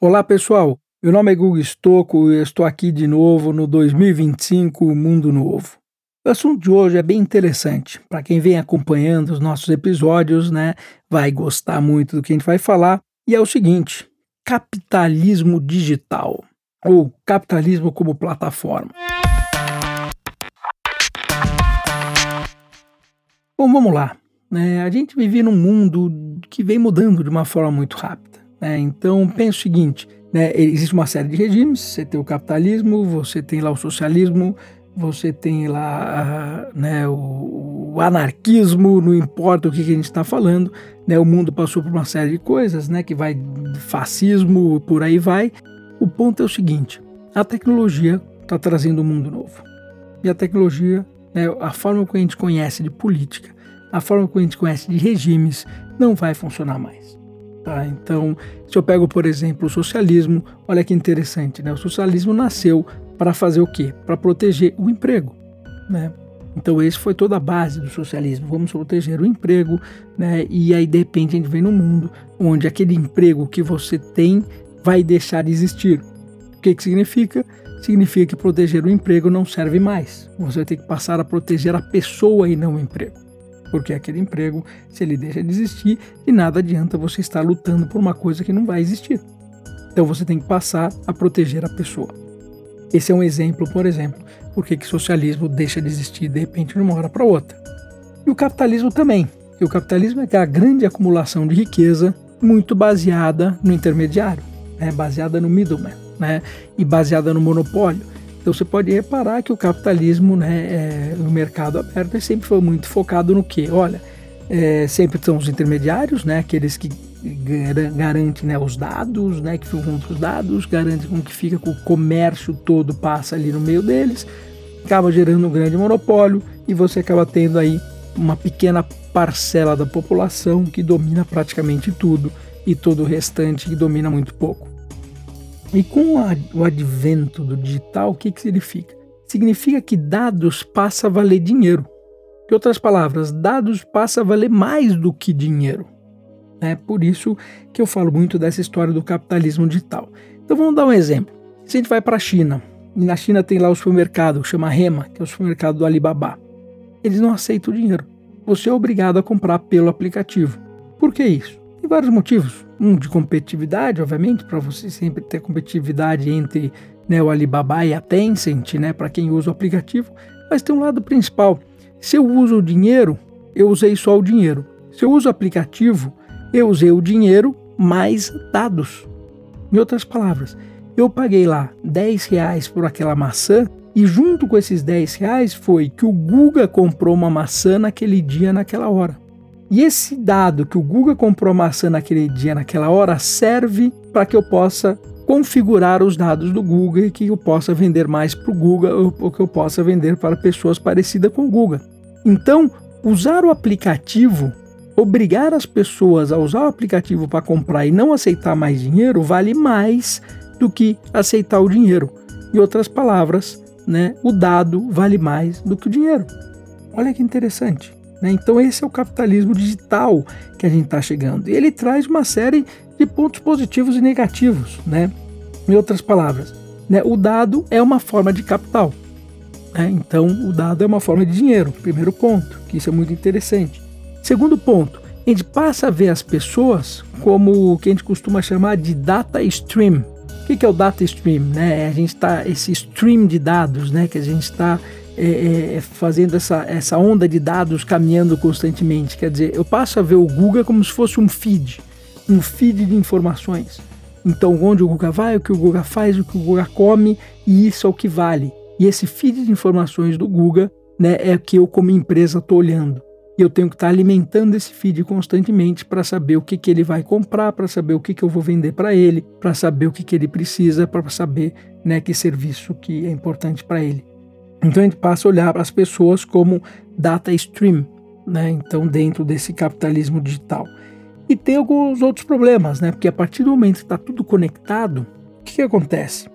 Olá pessoal, meu nome é Google Stocco e estou aqui de novo no 2025 Mundo Novo. O assunto de hoje é bem interessante. Para quem vem acompanhando os nossos episódios, né, vai gostar muito do que a gente vai falar. E é o seguinte: capitalismo digital ou capitalismo como plataforma. Bom, vamos lá. É, a gente vive num mundo que vem mudando de uma forma muito rápida. Né? Então, pense o seguinte: né, existe uma série de regimes. Você tem o capitalismo, você tem lá o socialismo, você tem lá né, o, o, anarquismo, não importa o que, que a gente está falando. Né, o mundo passou por uma série de coisas, né, que vai fascismo, por aí vai. O ponto é o seguinte: a tecnologia está trazendo um mundo novo. E a tecnologia, né, a forma que a gente conhece de política, a forma que a gente conhece de regimes, não vai funcionar mais. Tá? Então, se eu pego, por exemplo, o socialismo, olha que interessante, né? O socialismo nasceu para fazer o quê? Para proteger o emprego, né? Então, esse foi toda a base do socialismo. Vamos proteger o emprego, né? E aí, de repente, a gente vem num mundo onde aquele emprego que você tem vai deixar de existir. O que, que significa? Significa que proteger o emprego não serve mais. Você vai ter que passar a proteger a pessoa e não o emprego. Porque aquele emprego, se ele deixa de existir, de nada adianta você estar lutando por uma coisa que não vai existir. Então você tem que passar a proteger a pessoa. Esse é um exemplo, por exemplo, porque que socialismo deixa de existir de repente de uma hora para outra. E o capitalismo também. E o capitalismo é a grande acumulação de riqueza muito baseada no intermediário, né? baseada no middleman né? e baseada no monopólio. Então você pode reparar que o capitalismo, né, é, no mercado aberto, sempre foi muito focado no que? Olha, é, sempre são os intermediários, né, aqueles que garantem né, os dados, né, que ficam com os dados, garantem com que fica com o comércio todo passa ali no meio deles, acaba gerando um grande monopólio e você acaba tendo aí uma pequena parcela da população que domina praticamente tudo e todo o restante que domina muito pouco. E com a, o advento do digital, o que, que significa? Significa que dados passa a valer dinheiro. Em outras palavras, dados passa a valer mais do que dinheiro. É por isso que eu falo muito dessa história do capitalismo digital. Então vamos dar um exemplo. Se a gente vai para a China, e na China tem lá o supermercado, chama Rema, que é o supermercado do Alibaba. Eles não aceitam dinheiro. Você é obrigado a comprar pelo aplicativo. Por que isso? Tem vários motivos. Um de competitividade, obviamente, para você sempre ter competitividade entre né, o Alibaba e a Tencent, né, para quem usa o aplicativo. Mas tem um lado principal. Se eu uso o dinheiro, eu usei só o dinheiro. Se eu uso o aplicativo, eu usei o dinheiro mais dados. Em outras palavras, eu paguei lá 10 reais por aquela maçã e junto com esses 10 reais foi que o Guga comprou uma maçã naquele dia, naquela hora. E esse dado que o Google comprou maçã naquele dia, naquela hora, serve para que eu possa configurar os dados do Google e que eu possa vender mais para o Google ou que eu possa vender para pessoas parecidas com o Google. Então, usar o aplicativo, obrigar as pessoas a usar o aplicativo para comprar e não aceitar mais dinheiro, vale mais do que aceitar o dinheiro. Em outras palavras, né, o dado vale mais do que o dinheiro. Olha que interessante. Né? Então, esse é o capitalismo digital que a gente está chegando. E ele traz uma série de pontos positivos e negativos. Né? Em outras palavras, né? o dado é uma forma de capital. Né? Então, o dado é uma forma de dinheiro. Primeiro ponto, que isso é muito interessante. Segundo ponto, a gente passa a ver as pessoas como o que a gente costuma chamar de data stream. O que é o data stream? Né? A gente está esse stream de dados, né? Que a gente está é, é, é, fazendo essa, essa onda de dados caminhando constantemente. Quer dizer, eu passo a ver o Google como se fosse um feed, um feed de informações. Então, onde o Google vai, o que o Google faz, o que o Google come, e isso é o que vale. E esse feed de informações do Google né, é que eu, como empresa, estou olhando. E eu tenho que estar tá alimentando esse feed constantemente para saber o que, que ele vai comprar, para saber o que, que eu vou vender para ele, para saber o que, que ele precisa, para saber né, que serviço que é importante para ele. Então a gente passa a olhar para as pessoas como data stream, né? Então dentro desse capitalismo digital. E tem alguns outros problemas, né? Porque a partir do momento que está tudo conectado, o que, que, acontece?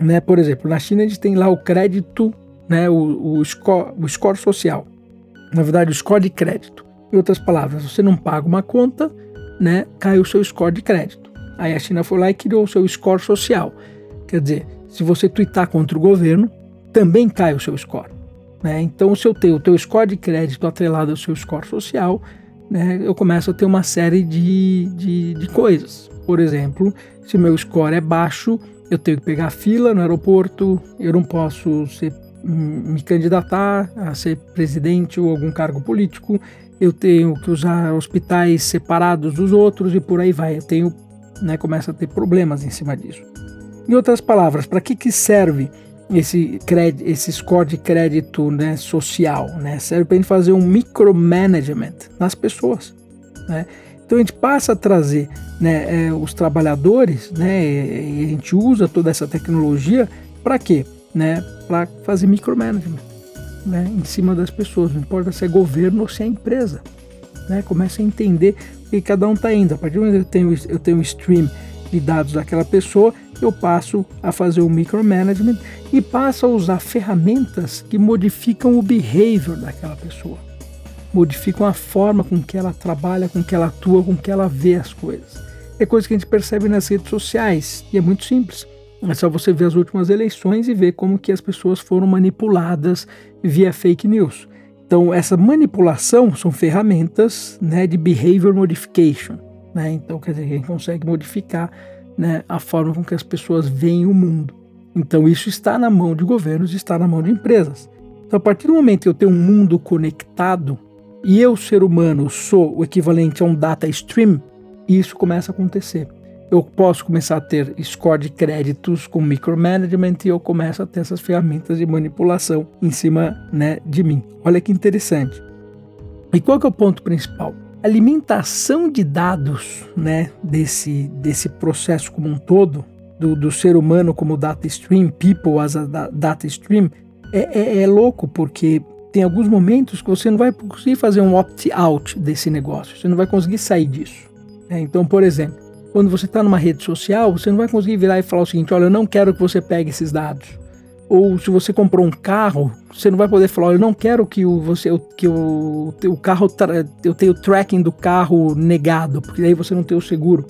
Né? Por exemplo, na China a gente tem lá o crédito, né? O, o, score, o score social. Na verdade, o score de crédito. Em outras palavras, você não paga uma conta, né? Cai o seu score de crédito. Aí a China foi lá e criou o seu score social. Quer dizer, se você twittar contra o governo, também cai o seu score. Né? Então, se eu tenho o teu score de crédito atrelado ao seu score social, né, eu começo a ter uma série de, de, de coisas. Por exemplo, se meu score é baixo, eu tenho que pegar fila no aeroporto, eu não posso ser, me candidatar a ser presidente ou algum cargo político, eu tenho que usar hospitais separados dos outros e por aí vai. Eu tenho, né, começa a ter problemas em cima disso. Em outras palavras, para que, que serve esse, crédito, esse score de crédito né, social? Né? Serve para a gente fazer um micromanagement nas pessoas. Né? Então a gente passa a trazer né, é, os trabalhadores né, e a gente usa toda essa tecnologia para quê? Né, para fazer micromanagement né, em cima das pessoas, não importa se é governo ou se é empresa. Né, começa a entender o que cada um está indo. A partir do momento que eu tenho, eu tenho um stream de dados daquela pessoa, eu passo a fazer o micromanagement e passo a usar ferramentas que modificam o behavior daquela pessoa. Modificam a forma com que ela trabalha, com que ela atua, com que ela vê as coisas. É coisa que a gente percebe nas redes sociais e é muito simples. É só você ver as últimas eleições e ver como que as pessoas foram manipuladas via fake news. Então, essa manipulação são ferramentas né, de behavior modification. Né? Então, quer dizer, a gente consegue modificar né, a forma com que as pessoas veem o mundo. Então, isso está na mão de governos, está na mão de empresas. Então, a partir do momento que eu tenho um mundo conectado e eu, ser humano, sou o equivalente a um data stream, isso começa a acontecer eu posso começar a ter score de créditos com micromanagement e eu começo a ter essas ferramentas de manipulação em cima né, de mim. Olha que interessante. E qual que é o ponto principal? Alimentação de dados né, desse, desse processo como um todo, do, do ser humano como data stream, people as a data stream, é, é, é louco porque tem alguns momentos que você não vai conseguir fazer um opt-out desse negócio, você não vai conseguir sair disso. Né? Então, por exemplo, quando você está numa rede social, você não vai conseguir virar e falar o seguinte: olha, eu não quero que você pegue esses dados. Ou se você comprou um carro, você não vai poder falar: eu não quero que o, você, que o, o carro, eu tenha o tracking do carro negado, porque aí você não tem o seguro.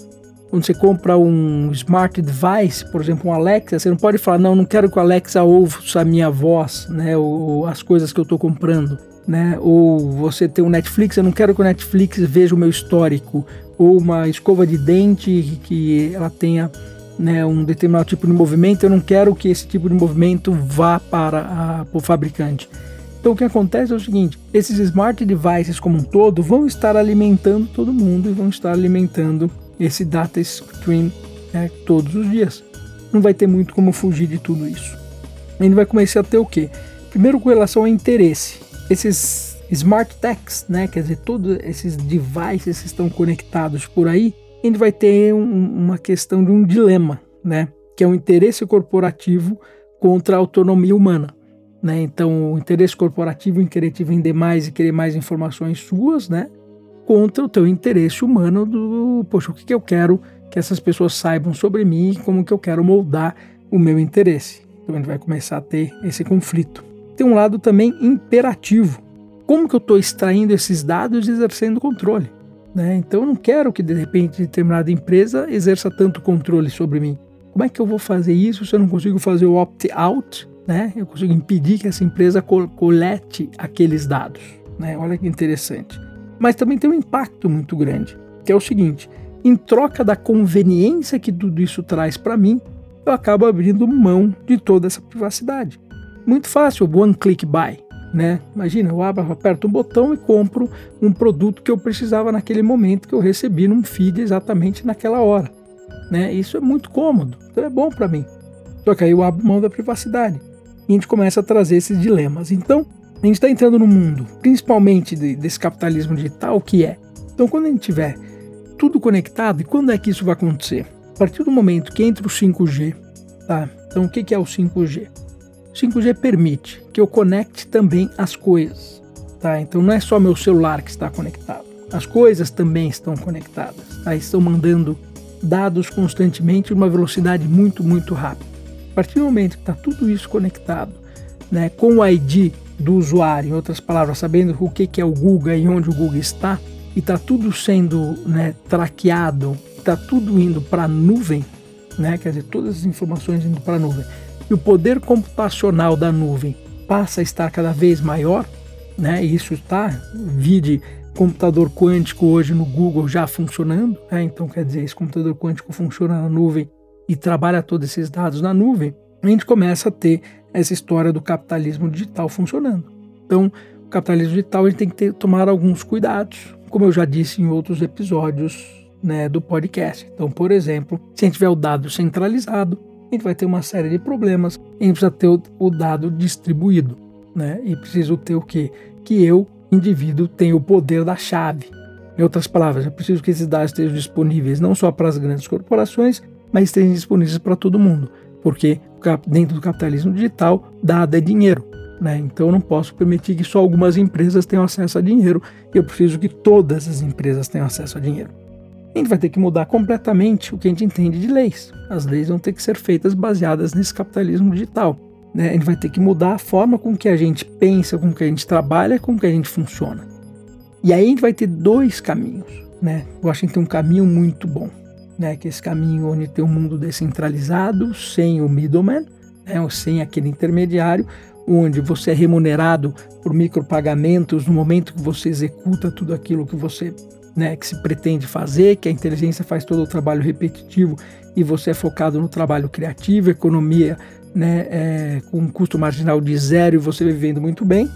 Quando você compra um smart device, por exemplo, um Alexa, você não pode falar: não, não quero que o Alexa ouça a minha voz, né, ou as coisas que eu estou comprando. Né? Ou você tem um Netflix, eu não quero que o Netflix veja o meu histórico ou uma escova de dente que ela tenha né, um determinado tipo de movimento, eu não quero que esse tipo de movimento vá para, o fabricante. Então o que acontece é o seguinte: esses smart devices como um todo vão estar alimentando todo mundo e vão estar alimentando esse data stream né, todos os dias. Não vai ter muito como fugir de tudo isso. Gente vai começar a ter o quê? Primeiro com relação ao interesse. Esses smart techs, né? Quer dizer, todos esses devices que estão conectados por aí, gente vai ter um, uma questão de um dilema, né? Que é o interesse corporativo contra a autonomia humana. Né? Então, o interesse corporativo em querer te vender mais e querer mais informações suas, né? Contra o teu interesse humano do, poxa, o que, que eu quero que essas pessoas saibam sobre mim e como que eu quero moldar o meu interesse. Então, gente vai começar a ter esse conflito. Tem um lado também imperativo, como que eu estou extraindo esses dados e exercendo controle? Né? Então eu não quero que de repente determinada empresa exerça tanto controle sobre mim. Como é que eu vou fazer isso se eu não consigo fazer o opt-out? Né? Eu consigo impedir que essa empresa colete aqueles dados. Né? Olha que interessante. Mas também tem um impacto muito grande, que é o seguinte: em troca da conveniência que tudo isso traz para mim, eu acabo abrindo mão de toda essa privacidade. Muito fácil, one click buy né? Imagina, eu abro, aperto um botão e compro um produto que eu precisava naquele momento que eu recebi num feed exatamente naquela hora, né? Isso é muito cômodo, então é bom para mim. Só que aí eu abro mão da privacidade e a gente começa a trazer esses dilemas. Então, a gente está entrando no mundo, principalmente de, desse capitalismo digital, que é. Então, quando a gente tiver tudo conectado, e quando é que isso vai acontecer? A partir do momento que entra o 5G, tá? Então, o que, que é o 5G? 5G permite que eu conecte também as coisas, tá? Então não é só meu celular que está conectado, as coisas também estão conectadas, tá? Estão mandando dados constantemente uma velocidade muito, muito rápida. A partir do momento que está tudo isso conectado, né, com o ID do usuário, em outras palavras, sabendo o que, que é o Google e onde o Google está, e está tudo sendo né, traqueado, está tudo indo para a nuvem, né? quer dizer, todas as informações indo para a nuvem, e o poder computacional da nuvem passa a estar cada vez maior, né? isso está, vide computador quântico hoje no Google já funcionando, né? então quer dizer, esse computador quântico funciona na nuvem e trabalha todos esses dados na nuvem, a gente começa a ter essa história do capitalismo digital funcionando. Então, o capitalismo digital a gente tem que ter, tomar alguns cuidados, como eu já disse em outros episódios né, do podcast. Então, por exemplo, se a gente tiver o dado centralizado, a gente vai ter uma série de problemas. A gente precisa ter o, dado distribuído, né? E preciso ter o quê? Que eu, indivíduo, tenha o poder da chave. Em outras palavras, eu preciso que esses dados estejam disponíveis não só para as grandes corporações, mas estejam disponíveis para todo mundo. Porque dentro do capitalismo digital, dado é dinheiro. Né? Então eu não posso permitir que só algumas empresas tenham acesso a dinheiro. Eu preciso que todas as empresas tenham acesso a dinheiro. A gente vai ter que mudar completamente o que a gente entende de leis. As leis vão ter que ser feitas baseadas nesse capitalismo digital. Né? A gente vai ter que mudar a forma com que a gente pensa, com que a gente trabalha, com que a gente funciona. E aí a gente vai ter dois caminhos. Né? Eu acho que tem um caminho muito bom, né? que é esse caminho onde tem um mundo descentralizado, sem o middleman, né? ou sem aquele intermediário, onde você é remunerado por micropagamentos no momento que você executa tudo aquilo que você né, que se pretende fazer, que a inteligência faz todo o trabalho repetitivo e você é focado no trabalho criativo, economia né, é, com um custo marginal de zero e você vivendo muito bem.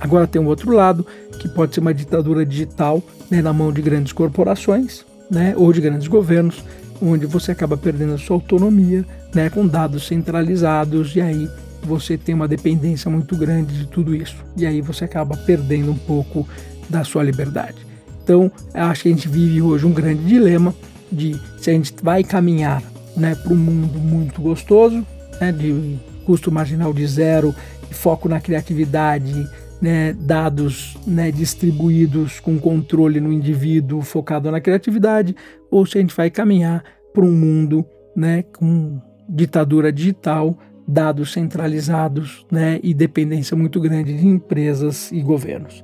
Agora tem um outro lado, que pode ser uma ditadura digital né, na mão de grandes corporações né, ou de grandes governos, onde você acaba perdendo a sua autonomia né, com dados centralizados e aí você tem uma dependência muito grande de tudo isso. E aí você acaba perdendo um pouco da sua liberdade. Então, acho que a gente vive hoje um grande dilema de se a gente vai caminhar né, para um mundo muito gostoso, né, de custo marginal de zero, foco na criatividade, né, dados né, distribuídos com controle no indivíduo focado na criatividade, ou se a gente vai caminhar para um mundo né, com ditadura digital, dados centralizados né, e dependência muito grande de empresas e governos.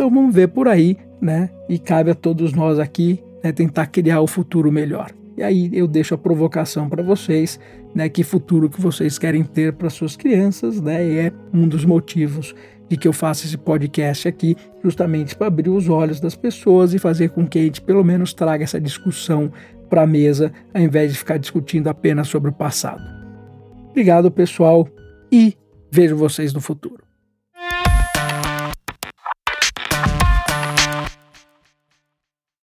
Então vamos ver por aí, né? E cabe a todos nós aqui né, tentar criar o futuro melhor. E aí eu deixo a provocação para vocês, né? Que futuro que vocês querem ter para suas crianças, né? E é um dos motivos de que eu faço esse podcast aqui, justamente para abrir os olhos das pessoas e fazer com que a gente pelo menos traga essa discussão para a mesa, ao invés de ficar discutindo apenas sobre o passado. Obrigado, pessoal, e vejo vocês no futuro.